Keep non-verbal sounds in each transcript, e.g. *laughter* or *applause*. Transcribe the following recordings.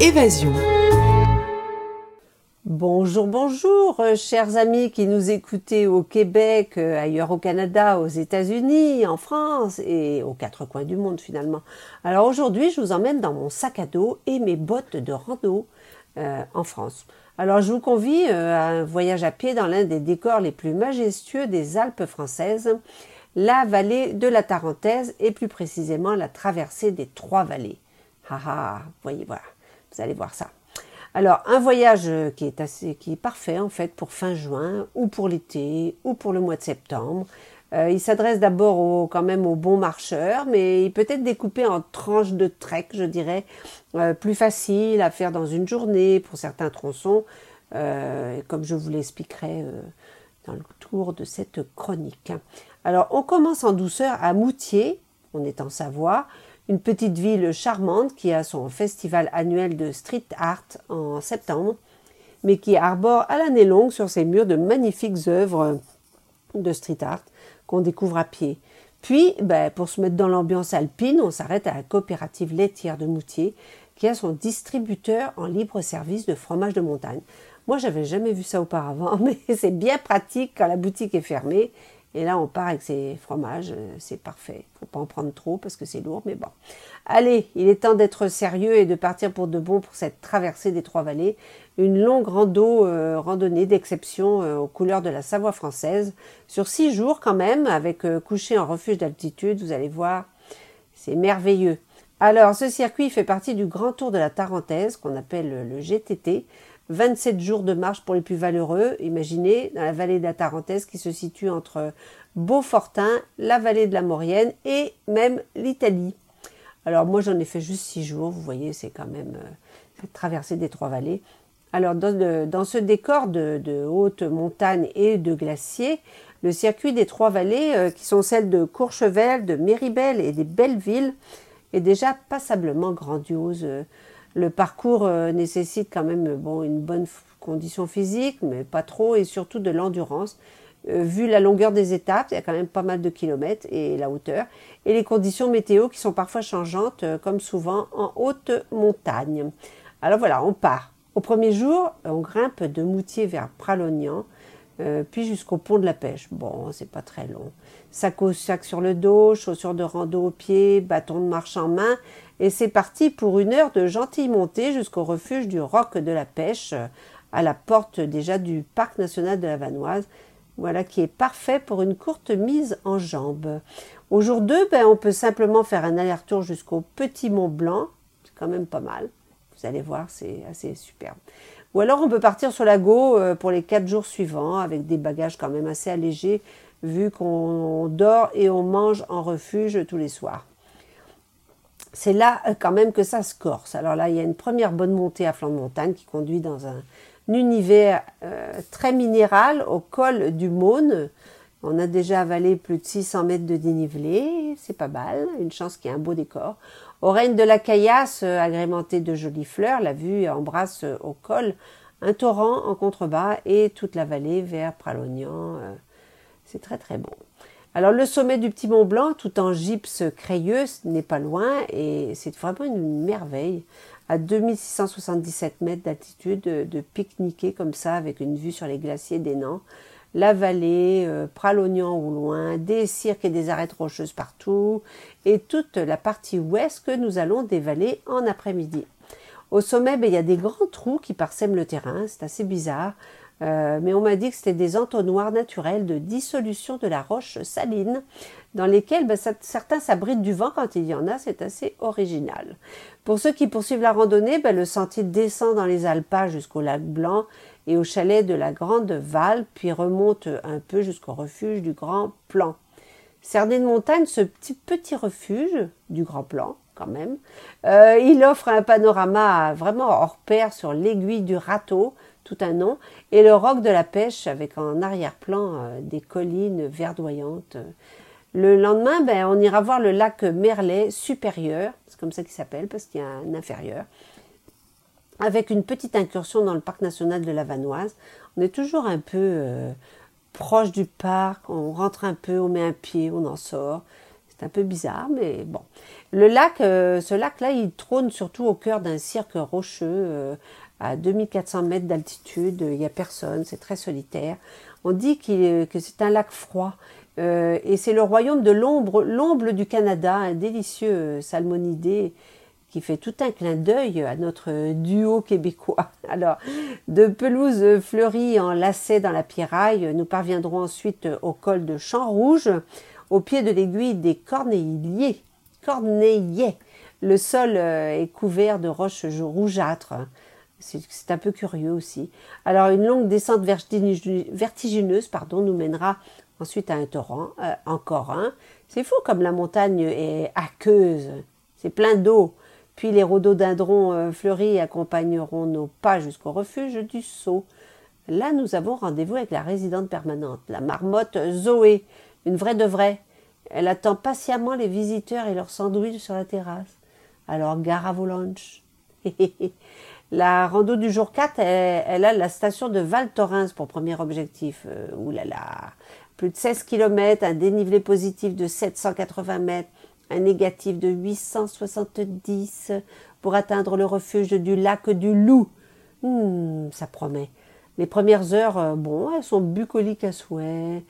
Évasion. Bonjour, bonjour, euh, chers amis qui nous écoutez au Québec, euh, ailleurs au Canada, aux États-Unis, en France et aux quatre coins du monde finalement. Alors aujourd'hui, je vous emmène dans mon sac à dos et mes bottes de rando euh, en France. Alors je vous convie à un voyage à pied dans l'un des décors les plus majestueux des Alpes françaises, la vallée de la Tarentaise et plus précisément la traversée des Trois Vallées. Ah ah, voyez voilà, vous allez voir ça. Alors, un voyage qui est assez, qui est parfait en fait pour fin juin ou pour l'été ou pour le mois de septembre. Euh, il s'adresse d'abord quand même aux bons marcheurs, mais il peut être découpé en tranches de trek, je dirais, euh, plus facile à faire dans une journée pour certains tronçons, euh, comme je vous l'expliquerai dans le tour de cette chronique. Alors, on commence en douceur à Moutier, on est en Savoie, une petite ville charmante qui a son festival annuel de street art en septembre, mais qui arbore à l'année longue sur ses murs de magnifiques œuvres de street art qu'on découvre à pied. Puis, ben, pour se mettre dans l'ambiance alpine, on s'arrête à la coopérative laitière de Moutier, qui a son distributeur en libre service de fromage de montagne. Moi, j'avais jamais vu ça auparavant, *laughs* mais c'est bien pratique quand la boutique est fermée et là, on part avec ces fromages, euh, c'est parfait. Faut pas en prendre trop parce que c'est lourd, mais bon. Allez, il est temps d'être sérieux et de partir pour de bon pour cette traversée des Trois Vallées. Une longue rando, euh, randonnée d'exception euh, aux couleurs de la Savoie française. Sur six jours quand même, avec coucher en refuge d'altitude, vous allez voir, c'est merveilleux. Alors, ce circuit fait partie du Grand Tour de la Tarentaise, qu'on appelle le GTT. 27 jours de marche pour les plus valeureux. Imaginez, dans la vallée de la Tarentaise qui se situe entre Beaufortin, la vallée de la Maurienne et même l'Italie. Alors moi j'en ai fait juste 6 jours, vous voyez, c'est quand même euh, traverser des trois vallées. Alors dans, ce décor de, de haute montagne et de glaciers, le circuit des trois vallées, euh, qui sont celles de Courchevel, de Méribel et des Belleville, est déjà passablement grandiose. Le parcours euh, nécessite quand même bon, une bonne condition physique, mais pas trop, et surtout de l'endurance. Euh, vu la longueur des étapes, il y a quand même pas mal de kilomètres et la hauteur, et les conditions météo qui sont parfois changeantes, euh, comme souvent en haute montagne. Alors voilà, on part. Au premier jour, on grimpe de Moutier vers Pralognan, puis jusqu'au pont de la Pêche. Bon, c'est pas très long. Sac au sac sur le dos, chaussures de rando aux pieds, bâton de marche en main, et c'est parti pour une heure de gentille montée jusqu'au refuge du Roc de la Pêche, à la porte déjà du parc national de la Vanoise, voilà qui est parfait pour une courte mise en jambes. Au jour 2, ben, on peut simplement faire un aller-retour jusqu'au Petit Mont Blanc, c'est quand même pas mal. Vous allez voir, c'est assez superbe. Ou alors on peut partir sur la Go euh, pour les quatre jours suivants avec des bagages quand même assez allégés vu qu'on dort et on mange en refuge tous les soirs c'est là euh, quand même que ça se corse. Alors là, il y a une première bonne montée à flanc de montagne qui conduit dans un, univers euh, très minéral au col du Maune. On a déjà avalé plus de 600 mètres de dénivelé, c'est pas mal, une chance qu'il y ait un beau décor. Au règne de la caillasse, euh, agrémentée de jolies fleurs, la vue embrasse au col un torrent en contrebas et toute la vallée vers Pralognan. c'est très très bon. Alors le sommet du Petit Mont Blanc, tout en gypse crayeux, n'est pas loin et c'est vraiment une merveille. À 2677 mètres d'altitude, de, pique-niquer comme ça avec une vue sur les glaciers des la vallée, euh, Pralognan au loin, des cirques et des arêtes rocheuses partout, et toute la partie ouest que nous allons dévaler en après-midi. Au sommet, ben, il y a des grands trous qui parsèment le terrain, c'est assez bizarre. Euh, mais on m'a dit que c'était des entonnoirs naturels de dissolution de la roche saline, dans lesquels ben, certains s'abritent du vent quand il y en a, c'est assez original. Pour ceux qui poursuivent la randonnée, ben, le sentier descend dans les Alpas jusqu'au lac Blanc et au chalet de la Grande Val, puis remonte un peu jusqu'au refuge du Grand Plan. Cerné de montagne, ce petit, petit refuge du Grand Plan, quand même, euh, il offre un panorama vraiment hors pair sur l'aiguille du râteau, tout un nom, et le roc de la pêche avec en arrière-plan euh, des collines verdoyantes. Le lendemain, ben, on ira voir le lac Merlet supérieur, c'est comme ça qu'il s'appelle parce qu'il y a un inférieur, avec une petite incursion dans le parc national de la Vanoise. On est toujours un peu euh, proche du parc, on rentre un peu, on met un pied, on en sort. C'est un peu bizarre, mais bon. Le lac, euh, ce lac-là, il trône surtout au cœur d'un cirque rocheux euh, à 2400 mètres d'altitude. Il n'y a personne, c'est très solitaire. On dit que c'est un lac froid. Euh, et c'est le royaume de l'ombre, l'ombre du Canada, un délicieux salmonidé qui fait tout un clin d'œil à notre duo québécois. *laughs* Alors, de pelouse fleurie en lacets dans la pierraille, nous parviendrons ensuite au col de Champ-Rouge, au pied de l'aiguille des Corneillers. Corneillais. Le sol euh, est couvert de roches rougeâtres. C'est un peu curieux aussi. Alors, une longue descente vertigineuse pardon, nous mènera ensuite à un torrent, euh, encore un. C'est fou comme la montagne est aqueuse. C'est plein d'eau. Puis les rhododendrons euh, fleuris accompagneront nos pas jusqu'au refuge du Sceau. Là, nous avons rendez-vous avec la résidente permanente, la marmotte Zoé, une vraie de vraie. Elle attend patiemment les visiteurs et leurs sandwichs sur la terrasse. Alors, gare à vos lunchs. *laughs* la rando du jour 4, elle, a la station de Val Thorens pour premier objectif. Euh, oulala, plus de 16 km, un dénivelé positif de 780 mètres, un négatif de 870 pour atteindre le refuge du lac du Loup. Hmm, ça promet. Les premières heures, euh, bon, elles sont bucoliques à souhait.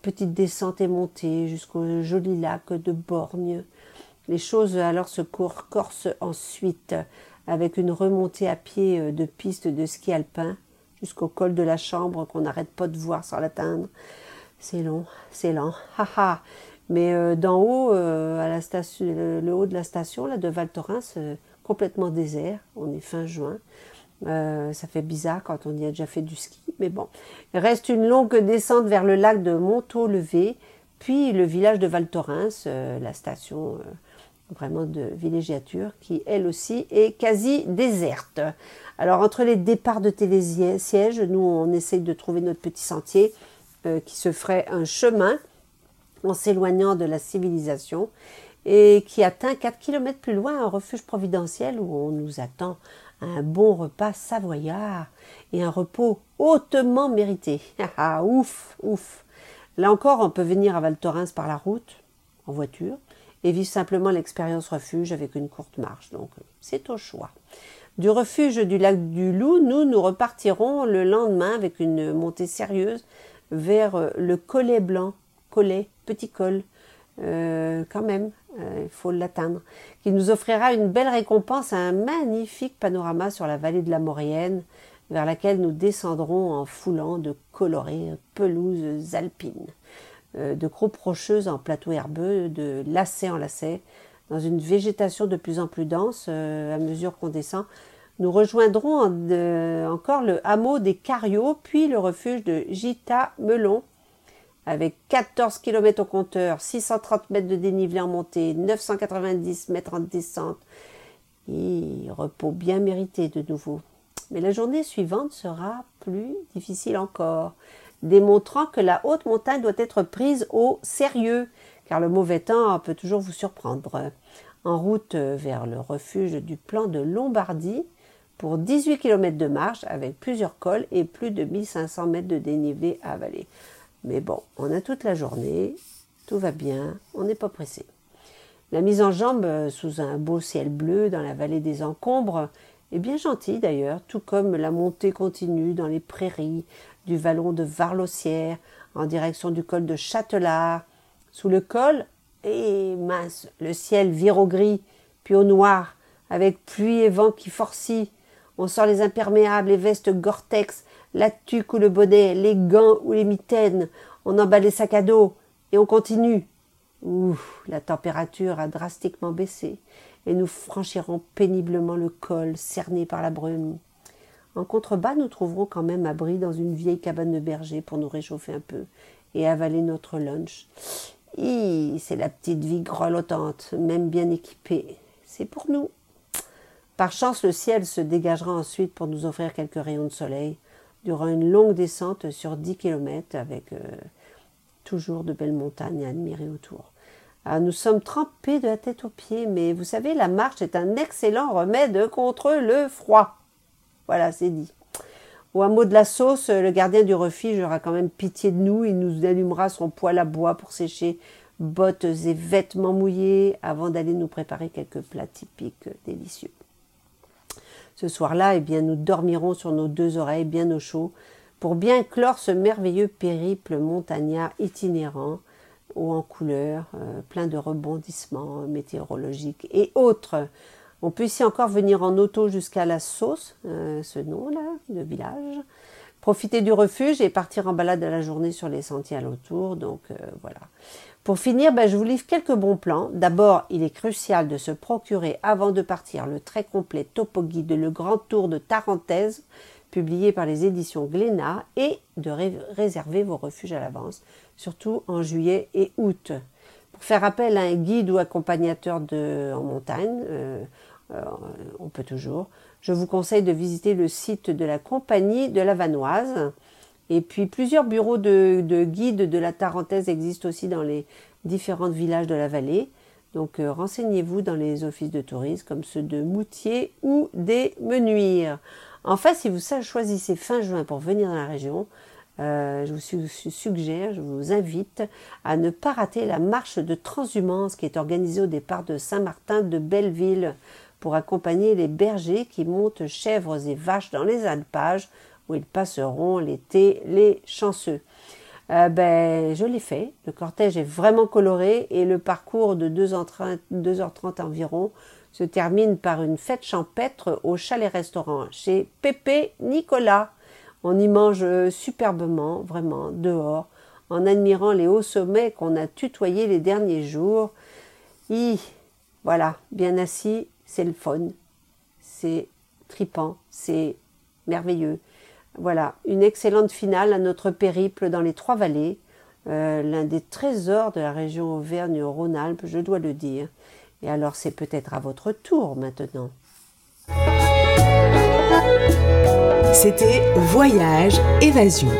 Petite descente et montée jusqu'au joli lac de Borgne. Les choses alors se corsent ensuite avec une remontée à pied euh, de piste de ski alpin jusqu'au col de la chambre qu'on n'arrête pas de voir sans l'atteindre. C'est long, c'est lent. Haha. Mais euh, d'en haut, euh, à la station, le, haut de la station là, de Val Thorens, complètement désert. On est fin juin. ça fait bizarre quand on y a déjà fait du ski, mais bon. Il reste une longue descente vers le lac de Montaut-Levé, puis le village de Val Thorens, la station vraiment de villégiature, qui elle aussi est quasi déserte. Alors entre les départs de télésiège, nous on essaye de trouver notre petit sentier euh, qui se ferait un chemin en s'éloignant de la civilisation et qui atteint 4 km plus loin un refuge providentiel où on nous attend un bon repas savoyard et un repos hautement mérité. *laughs* Ah, ouf, ouf. Là encore, on peut venir à Val Thorens par la route, en voiture, et vivre simplement l'expérience refuge avec une courte marche. Donc c'est au choix. Du refuge du lac du Loup, nous nous repartirons le lendemain avec une montée sérieuse vers euh, le collet blanc, collet, petit col, euh, quand même, euh, il faut l'atteindre, qui nous offrira une belle récompense à un magnifique panorama sur la vallée de la Maurienne, vers laquelle nous descendrons en foulant de colorées pelouses alpines. Euh, de groupes rocheuses en plateau herbeux, de lacet en lacet, dans une végétation de plus en plus dense à mesure qu'on descend. Nous rejoindrons encore le hameau des Cariots, puis le refuge de Gita-Melon, avec 14 km au compteur, 630 mètres de dénivelé en montée, 990 mètres en descente. Et repos bien mérité de nouveau. Mais la journée suivante sera plus difficile encore démontrant que la haute montagne doit être prise au sérieux, car le mauvais temps peut toujours vous surprendre. En route vers le refuge du plan de Lombardie, pour 18 km de marche avec plusieurs cols et plus de 1500 mètres de dénivelé à avaler. Mais bon, on a toute la journée, tout va bien, on n'est pas pressé. La mise en jambe sous un beau ciel bleu dans la vallée des encombres est bien gentille d'ailleurs, tout comme la montée continue dans les prairies, du vallon de Varlossière en direction du col de Châtelard. Sous le col, et mince, le ciel vire au gris, puis au noir, avec pluie et vent qui forcit. On sort les imperméables, les vestes Gore-Tex, la tuque ou le bonnet, les gants ou les mitaines. On emballe les sacs à dos et on continue. Ouh, la température a drastiquement baissé et nous franchirons péniblement le col cerné par la brume. En contrebas, nous trouverons quand même abri dans une vieille cabane de berger pour nous réchauffer un peu et avaler notre lunch. C'est la petite vie grelottante, même bien équipée. C'est pour nous. Par chance, le ciel se dégagera ensuite pour nous offrir quelques rayons de soleil durant une longue descente sur 10 km avec euh, toujours de belles montagnes à admirer autour. Ah, nous sommes trempés de la tête aux pieds, mais vous savez, la marche est un excellent remède contre le froid. Voilà, c'est dit. Au hameau de la sauce, le gardien du refuge aura quand même pitié de nous. Il nous allumera son poêle à bois pour sécher bottes et vêtements mouillés avant d'aller nous préparer quelques plats typiques délicieux. Ce soir-là, eh bien, nous dormirons sur nos deux oreilles bien au chaud pour bien clore ce merveilleux périple montagnard itinérant haut en couleur, euh, plein de rebondissements météorologiques et autres. On peut ici encore venir en auto jusqu'à la Sauce, euh, ce nom-là, de village, profiter du refuge et partir en balade à la journée sur les sentiers alentours. Donc euh, voilà. Pour finir, ben, je vous livre quelques bons plans. D'abord, il est crucial de se procurer avant de partir le très complet topo guide Le Grand Tour de Tarentaise, publié par les éditions Glénat, et de réserver vos refuges à l'avance, surtout en juillet et août. Pour faire appel à un guide ou accompagnateur de, en montagne, euh, on peut toujours, je vous conseille de visiter le site de la compagnie de la Vanoise et puis plusieurs bureaux de, guides de la Tarentaise existent aussi dans les différents villages de la vallée. Donc euh, renseignez-vous dans les offices de tourisme comme ceux de Moutier ou des Menuires. Enfin, si vous choisissez fin juin pour venir dans la région, euh, je vous suggère, je vous invite à ne pas rater la marche de transhumance qui est organisée au départ de Saint-Martin de Belleville pour accompagner les bergers qui montent chèvres et vaches dans les alpages où ils passeront l'été les chanceux. Euh, ben, je l'ai fait. Le cortège est vraiment coloré et le parcours de 2h30, environ se termine par une fête champêtre au chalet-restaurant chez Pépé Nicolas. On y mange superbement, vraiment, dehors, en admirant les hauts sommets qu'on a tutoyés les derniers jours. Y, voilà, bien assis, c'est le fun, c'est tripant, c'est merveilleux. Voilà, une excellente finale à notre périple dans les Trois Vallées, euh, l'un des trésors de la région Auvergne-Rhône-Alpes, je dois le dire. Et alors c'est peut-être à votre tour maintenant. C'était Voyage Évasion.